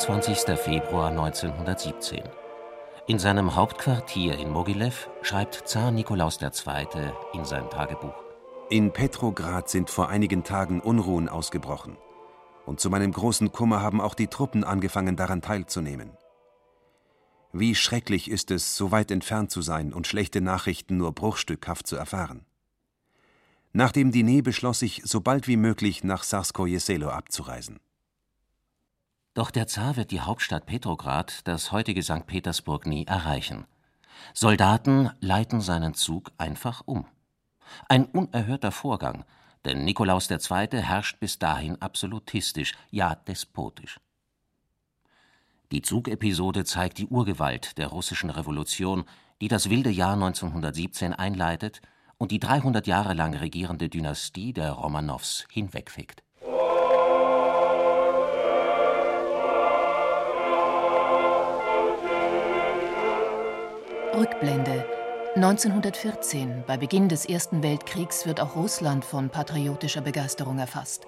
27. Februar 1917. In seinem Hauptquartier in Mogilev schreibt Zar Nikolaus II. in sein Tagebuch. In Petrograd sind vor einigen Tagen Unruhen ausgebrochen. Und zu meinem großen Kummer haben auch die Truppen angefangen, daran teilzunehmen. Wie schrecklich ist es, so weit entfernt zu sein und schlechte Nachrichten nur bruchstückhaft zu erfahren. Nach dem Diner beschloss ich, so bald wie möglich nach Sarskoje-Selo abzureisen. Doch der Zar wird die Hauptstadt Petrograd, das heutige St. Petersburg, nie erreichen. Soldaten leiten seinen Zug einfach um. Ein unerhörter Vorgang, denn Nikolaus II. herrscht bis dahin absolutistisch, ja despotisch. Die Zugepisode zeigt die Urgewalt der russischen Revolution, die das wilde Jahr 1917 einleitet und die 300 Jahre lang regierende Dynastie der Romanows hinwegfegt. Rückblende. 1914, bei Beginn des Ersten Weltkriegs, wird auch Russland von patriotischer Begeisterung erfasst.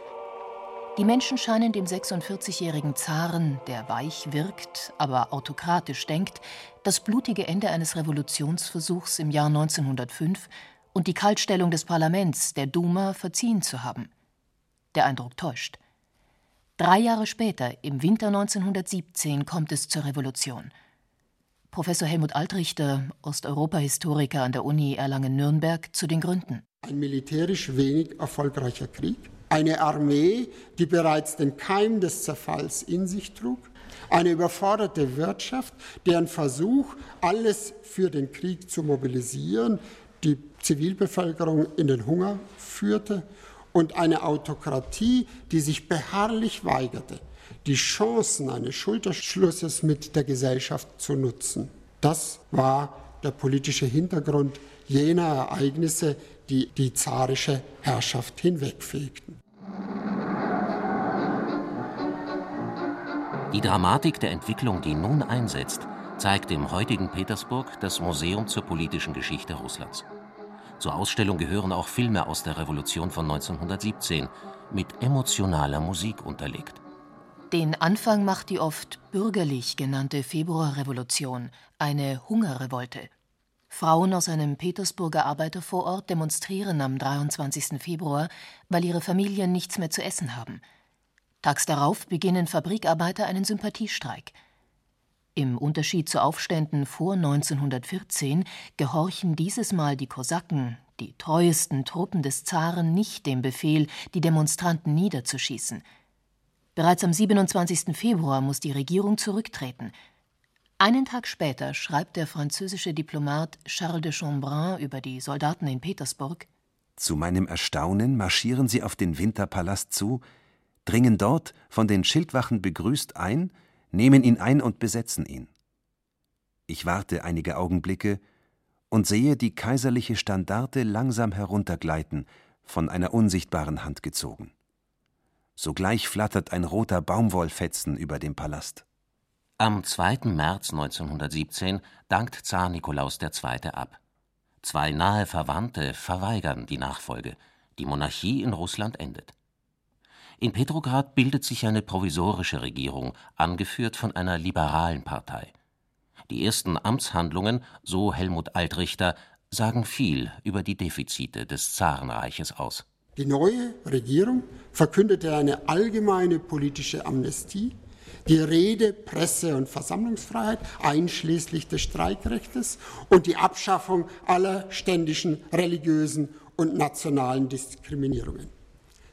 Die Menschen scheinen dem 46-jährigen Zaren, der weich wirkt, aber autokratisch denkt, das blutige Ende eines Revolutionsversuchs im Jahr 1905 und die Kaltstellung des Parlaments, der Duma, verziehen zu haben. Der Eindruck täuscht. Drei Jahre später, im Winter 1917, kommt es zur Revolution – Professor Helmut Altrichter, Osteuropa-Historiker an der Uni Erlangen-Nürnberg, zu den Gründen. Ein militärisch wenig erfolgreicher Krieg, eine Armee, die bereits den Keim des Zerfalls in sich trug, eine überforderte Wirtschaft, deren Versuch, alles für den Krieg zu mobilisieren, die Zivilbevölkerung in den Hunger führte. Und eine Autokratie, die sich beharrlich weigerte, die Chancen eines Schulterschlusses mit der Gesellschaft zu nutzen. Das war der politische Hintergrund jener Ereignisse, die die zarische Herrschaft hinwegfegten. Die Dramatik der Entwicklung, die nun einsetzt, zeigt im heutigen Petersburg das Museum zur politischen Geschichte Russlands. Zur Ausstellung gehören auch Filme aus der Revolution von 1917 mit emotionaler Musik unterlegt. Den Anfang macht die oft bürgerlich genannte Februarrevolution, eine Hungerrevolte. Frauen aus einem Petersburger Arbeitervorort demonstrieren am 23. Februar, weil ihre Familien nichts mehr zu essen haben. Tags darauf beginnen Fabrikarbeiter einen Sympathiestreik. Im Unterschied zu Aufständen vor 1914 gehorchen dieses Mal die Kosaken, die treuesten Truppen des Zaren, nicht dem Befehl, die Demonstranten niederzuschießen – Bereits am 27. Februar muss die Regierung zurücktreten. Einen Tag später schreibt der französische Diplomat Charles de Chambrun über die Soldaten in Petersburg: Zu meinem Erstaunen marschieren sie auf den Winterpalast zu, dringen dort, von den Schildwachen begrüßt, ein, nehmen ihn ein und besetzen ihn. Ich warte einige Augenblicke und sehe die kaiserliche Standarte langsam heruntergleiten, von einer unsichtbaren Hand gezogen. Sogleich flattert ein roter Baumwollfetzen über dem Palast. Am 2. März 1917 dankt Zar Nikolaus II. ab. Zwei nahe Verwandte verweigern die Nachfolge. Die Monarchie in Russland endet. In Petrograd bildet sich eine provisorische Regierung, angeführt von einer liberalen Partei. Die ersten Amtshandlungen, so Helmut Altrichter, sagen viel über die Defizite des Zarenreiches aus. Die neue Regierung verkündete eine allgemeine politische Amnestie, die Rede-, Presse- und Versammlungsfreiheit einschließlich des Streikrechtes und die Abschaffung aller ständischen religiösen und nationalen Diskriminierungen.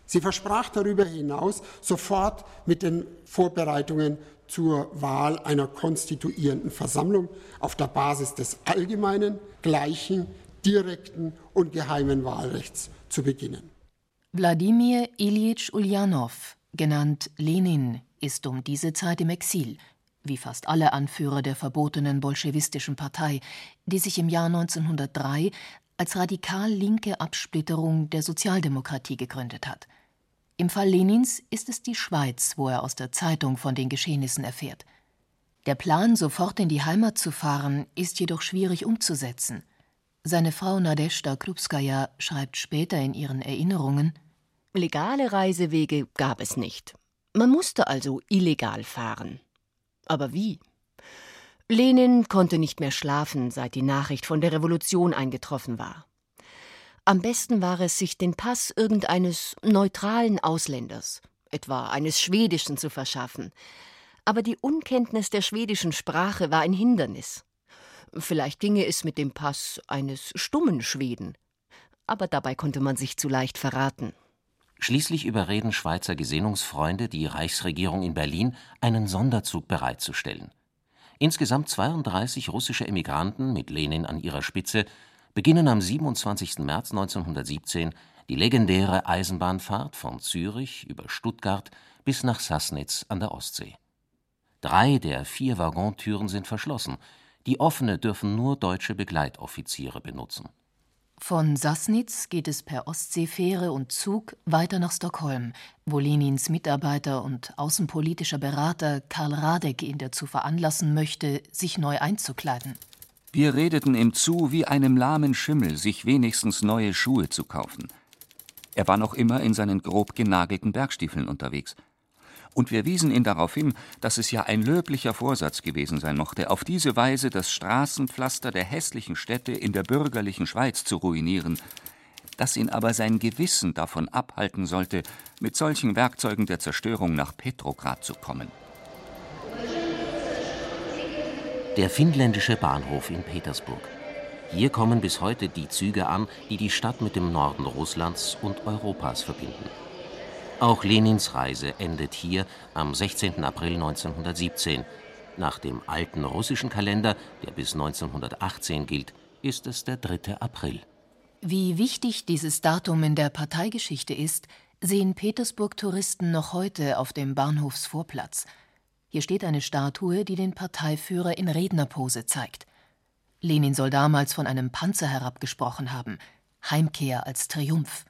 Sie versprach darüber hinaus sofort mit den Vorbereitungen zur Wahl einer konstituierenden Versammlung auf der Basis des allgemeinen, gleichen, direkten und geheimen Wahlrechts zu beginnen. Wladimir Ilyich Ulyanov, genannt Lenin, ist um diese Zeit im Exil. wie fast alle Anführer der verbotenen bolschewistischen Partei, die sich im Jahr 1903 als radikal linke Absplitterung der Sozialdemokratie gegründet hat. Im Fall Lenins ist es die Schweiz, wo er aus der Zeitung von den Geschehnissen erfährt. Der Plan, sofort in die Heimat zu fahren, ist jedoch schwierig umzusetzen. Seine Frau Nadezhda Krupskaya schreibt später in ihren Erinnerungen: Legale Reisewege gab es nicht. Man musste also illegal fahren. Aber wie? Lenin konnte nicht mehr schlafen, seit die Nachricht von der Revolution eingetroffen war. Am besten war es, sich den Pass irgendeines neutralen Ausländers, etwa eines Schwedischen, zu verschaffen. Aber die Unkenntnis der schwedischen Sprache war ein Hindernis. Vielleicht ginge es mit dem Pass eines stummen Schweden. Aber dabei konnte man sich zu leicht verraten. Schließlich überreden Schweizer Gesinnungsfreunde die Reichsregierung in Berlin, einen Sonderzug bereitzustellen. Insgesamt 32 russische Emigranten mit Lenin an ihrer Spitze beginnen am 27. März 1917 die legendäre Eisenbahnfahrt von Zürich über Stuttgart bis nach Sassnitz an der Ostsee. Drei der vier Waggontüren sind verschlossen, die offene dürfen nur deutsche Begleitoffiziere benutzen. Von Sassnitz geht es per Ostseefähre und Zug weiter nach Stockholm, wo Lenins Mitarbeiter und außenpolitischer Berater Karl Radek ihn dazu veranlassen möchte, sich neu einzukleiden. Wir redeten ihm zu, wie einem lahmen Schimmel sich wenigstens neue Schuhe zu kaufen. Er war noch immer in seinen grob genagelten Bergstiefeln unterwegs und wir wiesen ihn darauf hin, dass es ja ein löblicher Vorsatz gewesen sein mochte, auf diese Weise das Straßenpflaster der hässlichen Städte in der bürgerlichen Schweiz zu ruinieren, dass ihn aber sein Gewissen davon abhalten sollte, mit solchen Werkzeugen der Zerstörung nach Petrograd zu kommen. Der finnländische Bahnhof in Petersburg. Hier kommen bis heute die Züge an, die die Stadt mit dem Norden Russlands und Europas verbinden. Auch Lenins Reise endet hier am 16. April 1917. Nach dem alten russischen Kalender, der bis 1918 gilt, ist es der 3. April. Wie wichtig dieses Datum in der Parteigeschichte ist, sehen Petersburg-Touristen noch heute auf dem Bahnhofsvorplatz. Hier steht eine Statue, die den Parteiführer in Rednerpose zeigt. Lenin soll damals von einem Panzer herabgesprochen haben. Heimkehr als Triumph.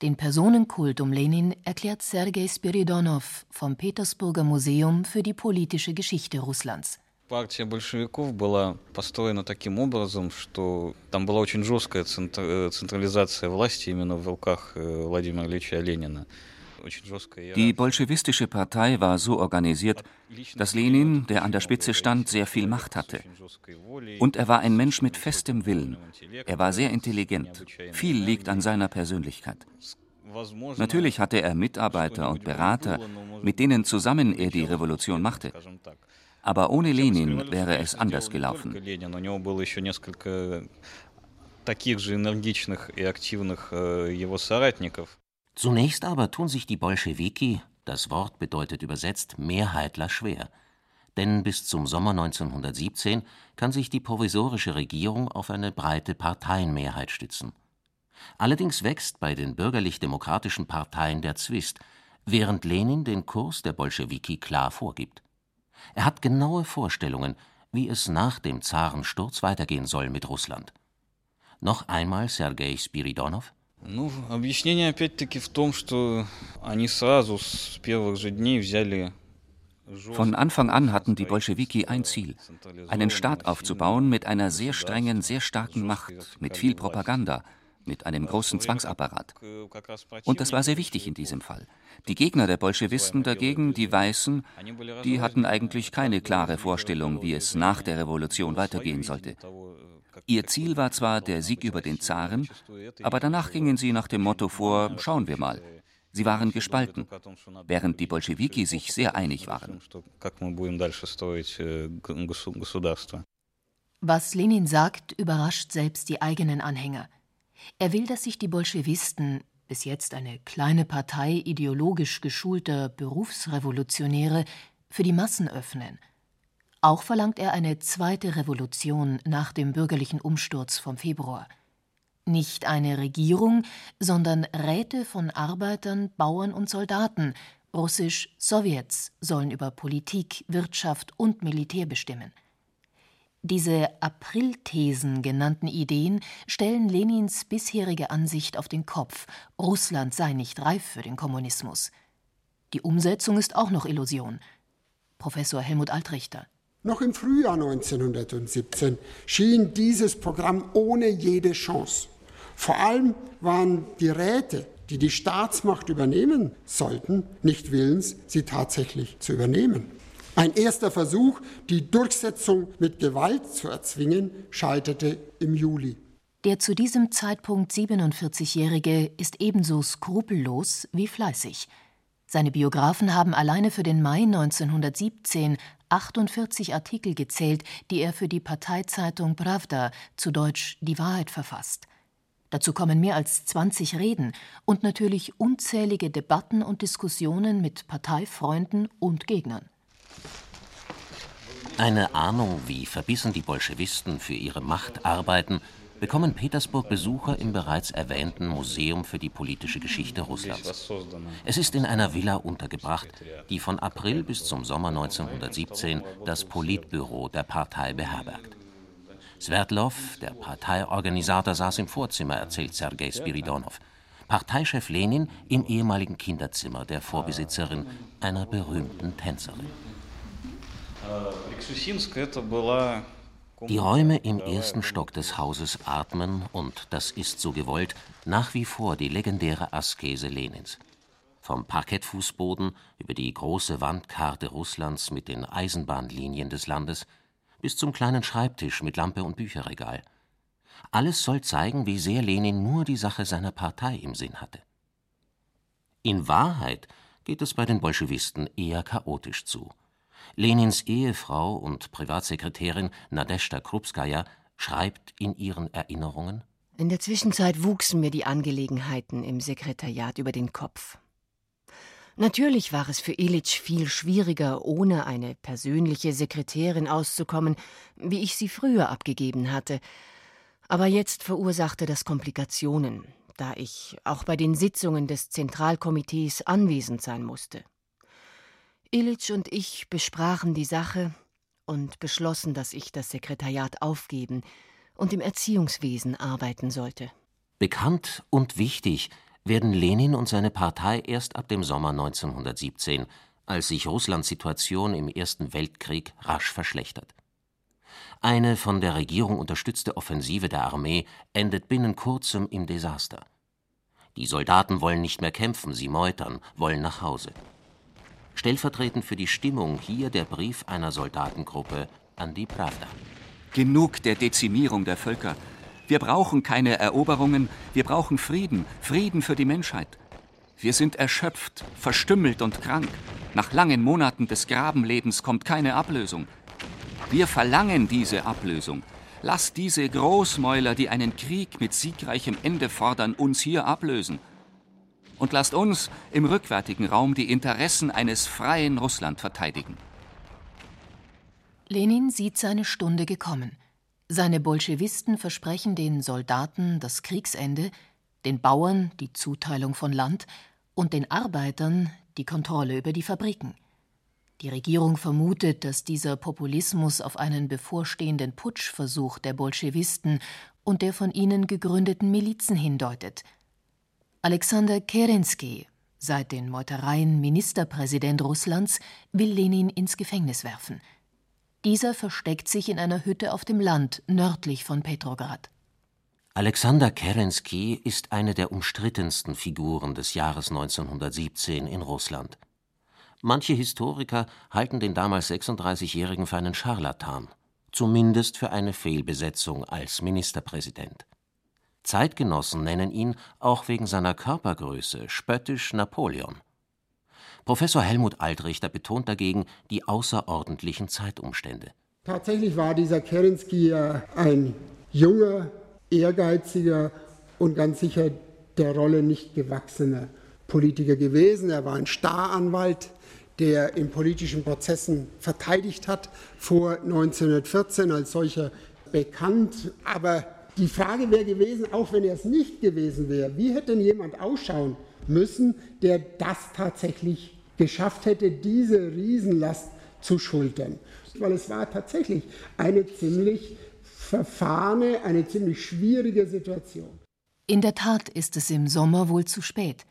Den Personenkult um Lenin erklärt Sergei Spiridonov vom Petersburger Museum für die politische Geschichte Russlands. Партия большевиков была построена таким образом, что там была очень жесткая централизация власти именно в руках Владимира Ильича Ленина. Die bolschewistische Partei war so organisiert, dass Lenin, der an der Spitze stand, sehr viel Macht hatte. Und er war ein Mensch mit festem Willen. Er war sehr intelligent. Viel liegt an seiner Persönlichkeit. Natürlich hatte er Mitarbeiter und Berater, mit denen zusammen er die Revolution machte. Aber ohne Lenin wäre es anders gelaufen. таких же энергичных и активных его соратников. Zunächst aber tun sich die Bolschewiki, das Wort bedeutet übersetzt Mehrheitler, schwer. Denn bis zum Sommer 1917 kann sich die provisorische Regierung auf eine breite Parteienmehrheit stützen. Allerdings wächst bei den bürgerlich-demokratischen Parteien der Zwist, während Lenin den Kurs der Bolschewiki klar vorgibt. Er hat genaue Vorstellungen, wie es nach dem Zarensturz weitergehen soll mit Russland. Noch einmal Sergei Spiridonov Ну, объяснение опять-таки в том, что они сразу с первых же дней взяли Von Anfang an hatten die Bolschewiki ein Ziel, einen Staat aufzubauen mit einer sehr strengen, sehr starken Macht, mit viel Propaganda, mit einem großen Zwangsapparat. Und das war sehr wichtig in diesem Fall. Die Gegner der Bolschewisten dagegen, die Weißen, die hatten eigentlich keine klare Vorstellung, wie es nach der Revolution weitergehen sollte. Ihr Ziel war zwar der Sieg über den Zaren, aber danach gingen sie nach dem Motto vor, schauen wir mal. Sie waren gespalten, während die Bolschewiki sich sehr einig waren. Was Lenin sagt, überrascht selbst die eigenen Anhänger. Er will, dass sich die Bolschewisten, bis jetzt eine kleine Partei ideologisch geschulter Berufsrevolutionäre, für die Massen öffnen – auch verlangt er eine zweite Revolution nach dem bürgerlichen Umsturz vom Februar. Nicht eine Regierung, sondern Räte von Arbeitern, Bauern und Soldaten russisch Sowjets sollen über Politik, Wirtschaft und Militär bestimmen. Diese Aprilthesen genannten Ideen stellen Lenins bisherige Ansicht auf den Kopf, Russland sei nicht reif für den Kommunismus. Die Umsetzung ist auch noch Illusion. Professor Helmut Altrichter. Noch im Frühjahr 1917 schien dieses Programm ohne jede Chance. Vor allem waren die Räte, die die Staatsmacht übernehmen sollten, nicht willens, sie tatsächlich zu übernehmen. Ein erster Versuch, die Durchsetzung mit Gewalt zu erzwingen, scheiterte im Juli. Der zu diesem Zeitpunkt 47-Jährige ist ebenso skrupellos wie fleißig. Seine Biografen haben alleine für den Mai 1917 48 Artikel gezählt, die er für die Parteizeitung Pravda, zu Deutsch Die Wahrheit, verfasst. Dazu kommen mehr als 20 Reden und natürlich unzählige Debatten und Diskussionen mit Parteifreunden und Gegnern. Eine Ahnung, wie verbissen die Bolschewisten für ihre Macht arbeiten, bekommen Petersburg-Besucher im bereits erwähnten Museum für die politische Geschichte Russlands. Es ist in einer Villa untergebracht, die von April bis zum Sommer 1917 das Politbüro der Partei beherbergt. Sverdlov, der Parteiorganisator, saß im Vorzimmer, erzählt Sergei Spiridonov. Parteichef Lenin im ehemaligen Kinderzimmer der Vorbesitzerin, einer berühmten Tänzerin. Die Räume im ersten Stock des Hauses atmen, und das ist so gewollt, nach wie vor die legendäre Askese Lenins. Vom Parkettfußboden über die große Wandkarte Russlands mit den Eisenbahnlinien des Landes bis zum kleinen Schreibtisch mit Lampe und Bücherregal. Alles soll zeigen, wie sehr Lenin nur die Sache seiner Partei im Sinn hatte. In Wahrheit geht es bei den Bolschewisten eher chaotisch zu. Lenins Ehefrau und Privatsekretärin Nadeshda Krupskaja schreibt in ihren Erinnerungen: In der Zwischenzeit wuchsen mir die Angelegenheiten im Sekretariat über den Kopf. Natürlich war es für Ilitsch viel schwieriger, ohne eine persönliche Sekretärin auszukommen, wie ich sie früher abgegeben hatte. Aber jetzt verursachte das Komplikationen, da ich auch bei den Sitzungen des Zentralkomitees anwesend sein musste. Ilitsch und ich besprachen die Sache und beschlossen, dass ich das Sekretariat aufgeben und im Erziehungswesen arbeiten sollte. Bekannt und wichtig werden Lenin und seine Partei erst ab dem Sommer 1917, als sich Russlands Situation im Ersten Weltkrieg rasch verschlechtert. Eine von der Regierung unterstützte Offensive der Armee endet binnen kurzem im Desaster. Die Soldaten wollen nicht mehr kämpfen, sie meutern, wollen nach Hause. Stellvertretend für die Stimmung hier der Brief einer Soldatengruppe an die Pravda. Genug der Dezimierung der Völker. Wir brauchen keine Eroberungen, wir brauchen Frieden, Frieden für die Menschheit. Wir sind erschöpft, verstümmelt und krank. Nach langen Monaten des Grabenlebens kommt keine Ablösung. Wir verlangen diese Ablösung. Lass diese Großmäuler, die einen Krieg mit siegreichem Ende fordern, uns hier ablösen und lasst uns im rückwärtigen Raum die Interessen eines freien Russland verteidigen. Lenin sieht seine Stunde gekommen. Seine Bolschewisten versprechen den Soldaten das Kriegsende, den Bauern die Zuteilung von Land und den Arbeitern die Kontrolle über die Fabriken. Die Regierung vermutet, dass dieser Populismus auf einen bevorstehenden Putschversuch der Bolschewisten und der von ihnen gegründeten Milizen hindeutet – Alexander Kerensky, seit den Meutereien Ministerpräsident Russlands, will Lenin ins Gefängnis werfen. Dieser versteckt sich in einer Hütte auf dem Land nördlich von Petrograd. Alexander Kerensky ist eine der umstrittensten Figuren des Jahres 1917 in Russland. Manche Historiker halten den damals 36-Jährigen für einen Scharlatan, zumindest für eine Fehlbesetzung als Ministerpräsident. Zeitgenossen nennen ihn auch wegen seiner Körpergröße spöttisch Napoleon. Professor Helmut Altrichter betont dagegen die außerordentlichen Zeitumstände. Tatsächlich war dieser Kerensky ein junger, ehrgeiziger und ganz sicher der Rolle nicht gewachsener Politiker gewesen. Er war ein Staranwalt, der in politischen Prozessen verteidigt hat, vor 1914 als solcher bekannt, aber die Frage wäre gewesen, auch wenn er es nicht gewesen wäre, wie hätte denn jemand ausschauen müssen, der das tatsächlich geschafft hätte, diese Riesenlast zu schultern. Weil es war tatsächlich eine ziemlich verfahrene, eine ziemlich schwierige Situation. In der Tat ist es im Sommer wohl zu spät.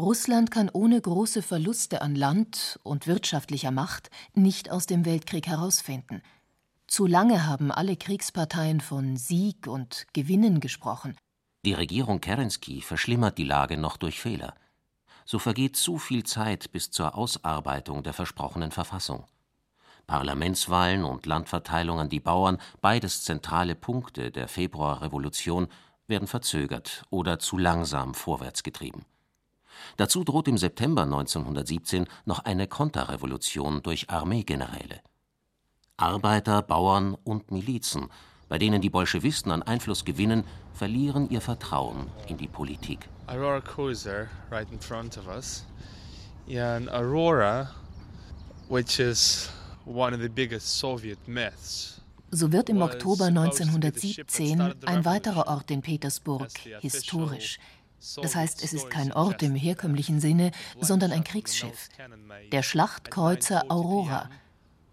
Russland kann ohne große Verluste an Land und wirtschaftlicher Macht nicht aus dem Weltkrieg herausfinden. Zu lange haben alle Kriegsparteien von Sieg und Gewinnen gesprochen. Die Regierung Kerensky verschlimmert die Lage noch durch Fehler. So vergeht zu viel Zeit bis zur Ausarbeitung der versprochenen Verfassung. Parlamentswahlen und Landverteilung an die Bauern, beides zentrale Punkte der Februarrevolution, werden verzögert oder zu langsam vorwärts getrieben. Dazu droht im September 1917 noch eine Konterrevolution durch Armeegeneräle. Arbeiter, Bauern und Milizen, bei denen die Bolschewisten an Einfluss gewinnen, verlieren ihr Vertrauen in die Politik. Aurora cruiser right in front of us. Yeah, and Aurora, which is one of the biggest Soviet myths. So wird im Oktober 1917 ein weiterer Ort in Petersburg historisch. Das heißt, es ist kein Ort im herkömmlichen Sinne, sondern ein Kriegsschiff. Der Schlachtkreuzer Aurora.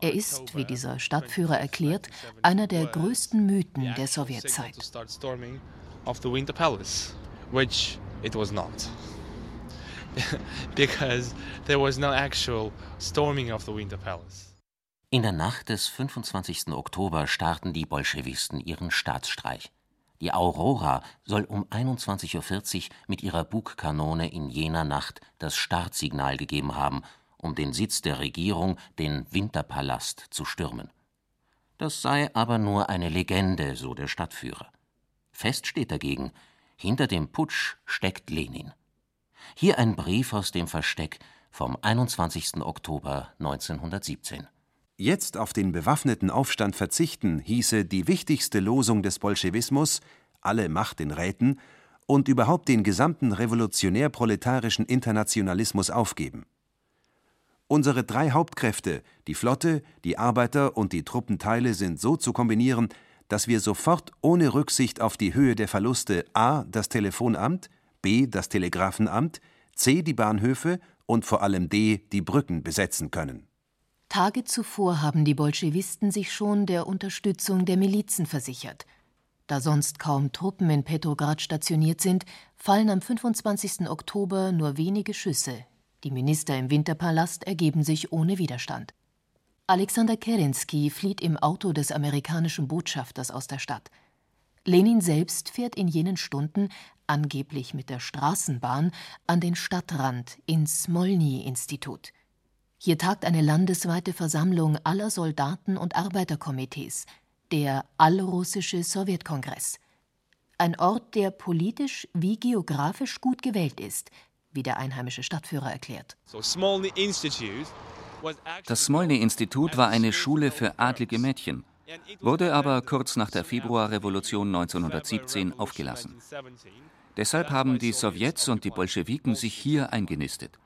Er ist, wie dieser Stadtführer erklärt, einer der größten Mythen der Sowjetzeit. It was not. Because there was no actual storming of the Winter Palace. In der Nacht des 25. Oktober starten die Bolschewisten ihren Staatsstreich. Die Aurora soll um 21.40 Uhr mit ihrer Bugkanone in jener Nacht das Startsignal gegeben haben, um den Sitz der Regierung, den Winterpalast, zu stürmen. Das sei aber nur eine Legende, so der Stadtführer. Fest steht dagegen, hinter dem Putsch steckt Lenin. Hier ein Brief aus dem Versteck vom 21. Oktober 1917. Jetzt auf den bewaffneten Aufstand verzichten, hieße die wichtigste Losung des Bolschewismus, alle Macht den Räten, und überhaupt den gesamten revolutionär-proletarischen Internationalismus aufgeben. Unsere drei Hauptkräfte, die Flotte, die Arbeiter und die Truppenteile sind so zu kombinieren, dass wir sofort ohne Rücksicht auf die Höhe der Verluste a. das Telefonamt, b. das Telegrafenamt, c. die Bahnhöfe und vor allem d. die Brücken besetzen können Tage zuvor haben die Bolschewisten sich schon der Unterstützung der Milizen versichert. Da sonst kaum Truppen in Petrograd stationiert sind, fallen am 25. Oktober nur wenige Schüsse. Die Minister im Winterpalast ergeben sich ohne Widerstand. Alexander Kerensky flieht im Auto des amerikanischen Botschafters aus der Stadt. Lenin selbst fährt in jenen Stunden, angeblich mit der Straßenbahn, an den Stadtrand ins Smolny-Institut. Hier tagt eine landesweite Versammlung aller Soldaten und Arbeiterkomitees, der Allrussische Sowjetkongress. Ein Ort, der politisch wie geografisch gut gewählt ist, wie der einheimische Stadtführer erklärt. Das Smolny-Institut war eine Schule für adlige Mädchen, wurde aber kurz nach der Februarrevolution 1917 aufgelassen. Deshalb haben die Sowjets und die Bolschewiken sich hier eingenistet.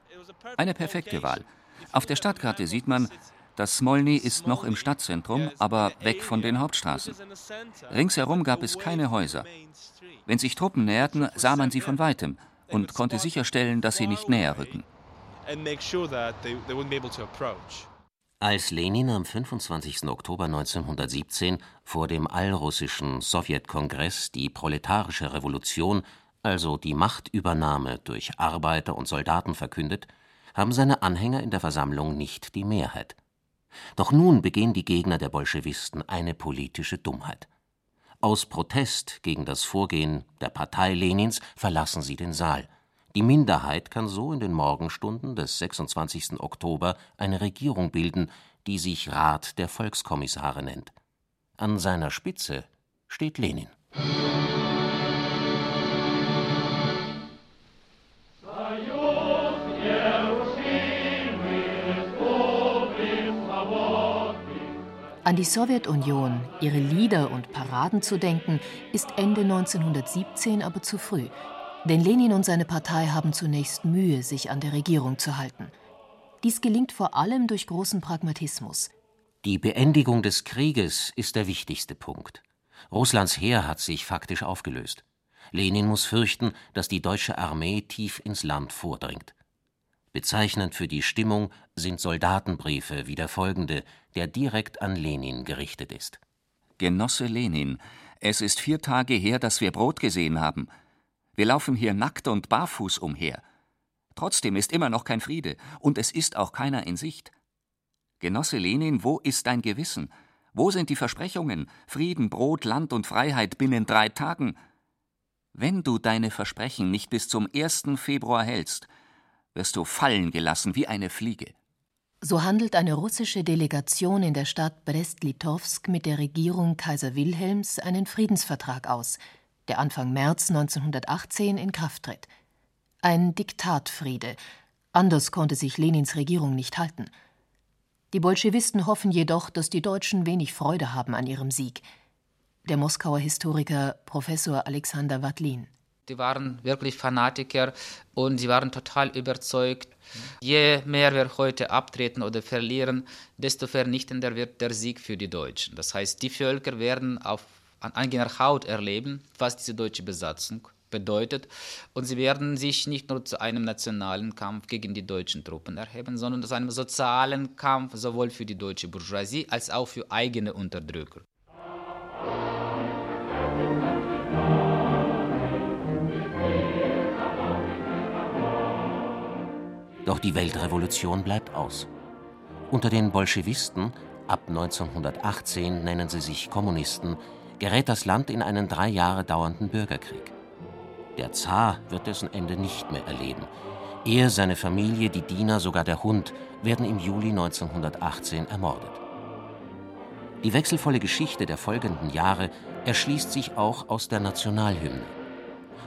Eine perfekte Wahl, auf der Stadtkarte sieht man, das Smolny ist noch im Stadtzentrum, aber weg von den Hauptstraßen. Ringsherum gab es keine Häuser. Wenn sich Truppen näherten, sah man sie von weitem und konnte sicherstellen, dass sie nicht näher rücken. Als Lenin am 25. Oktober 1917 vor dem allrussischen Sowjetkongress die proletarische Revolution, also die Machtübernahme durch Arbeiter und Soldaten verkündet, haben seine Anhänger in der Versammlung nicht die Mehrheit. Doch nun begehen die Gegner der Bolschewisten eine politische Dummheit. Aus Protest gegen das Vorgehen der Partei Lenins verlassen sie den Saal. Die Minderheit kann so in den Morgenstunden des 26. Oktober eine Regierung bilden, die sich Rat der Volkskommissare nennt. An seiner Spitze steht Lenin. An die Sowjetunion, ihre Lieder und Paraden zu denken, ist Ende 1917 aber zu früh. Denn Lenin und seine Partei haben zunächst Mühe, sich an der Regierung zu halten. Dies gelingt vor allem durch großen Pragmatismus. Die Beendigung des Krieges ist der wichtigste Punkt. Russlands Heer hat sich faktisch aufgelöst. Lenin muss fürchten, dass die deutsche Armee tief ins Land vordringt. Bezeichnend für die Stimmung sind Soldatenbriefe wie der folgende, der direkt an Lenin gerichtet ist. Genosse Lenin, es ist vier Tage her, dass wir Brot gesehen haben. Wir laufen hier nackt und barfuß umher. Trotzdem ist immer noch kein Friede, und es ist auch keiner in Sicht. Genosse Lenin, wo ist dein Gewissen? Wo sind die Versprechungen Frieden, Brot, Land und Freiheit binnen drei Tagen? Wenn du deine Versprechen nicht bis zum 1. Februar hältst, wirst du fallen gelassen wie eine Fliege. So handelt eine russische Delegation in der Stadt Brest-Litovsk mit der Regierung Kaiser Wilhelms einen Friedensvertrag aus, der Anfang März 1918 in Kraft tritt. Ein Diktatfriede. Anders konnte sich Lenins Regierung nicht halten. Die Bolschewisten hoffen jedoch, dass die Deutschen wenig Freude haben an ihrem Sieg. Der Moskauer Historiker Professor Alexander Wadlin. Die waren wirklich Fanatiker und sie waren total überzeugt. Je mehr wir heute abtreten oder verlieren, desto vernichtender wird der Sieg für die Deutschen. Das heißt, die Völker werden auf, an eigener Haut erleben, was diese deutsche Besatzung bedeutet. Und sie werden sich nicht nur zu einem nationalen Kampf gegen die deutschen Truppen erheben, sondern zu einem sozialen Kampf sowohl für die deutsche Bourgeoisie als auch für eigene Unterdrücker. Doch die Weltrevolution bleibt aus. Unter den Bolschewisten, ab 1918 nennen sie sich Kommunisten, gerät das Land in einen drei Jahre dauernden Bürgerkrieg. Der Zar wird dessen Ende nicht mehr erleben. Er, seine Familie, die Diener, sogar der Hund werden im Juli 1918 ermordet. Die wechselvolle Geschichte der folgenden Jahre erschließt sich auch aus der Nationalhymne.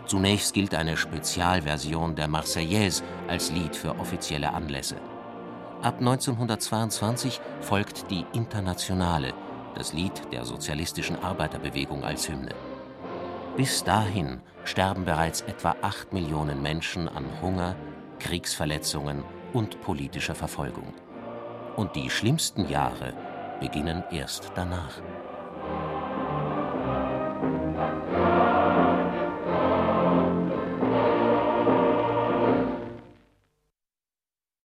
Zunächst gilt eine Spezialversion der Marseillaise als Lied für offizielle Anlässe. Ab 1922 folgt die Internationale, das Lied der sozialistischen Arbeiterbewegung als Hymne. Bis dahin sterben bereits etwa acht Millionen Menschen an Hunger, Kriegsverletzungen und politischer Verfolgung. Und die schlimmsten Jahre beginnen erst danach.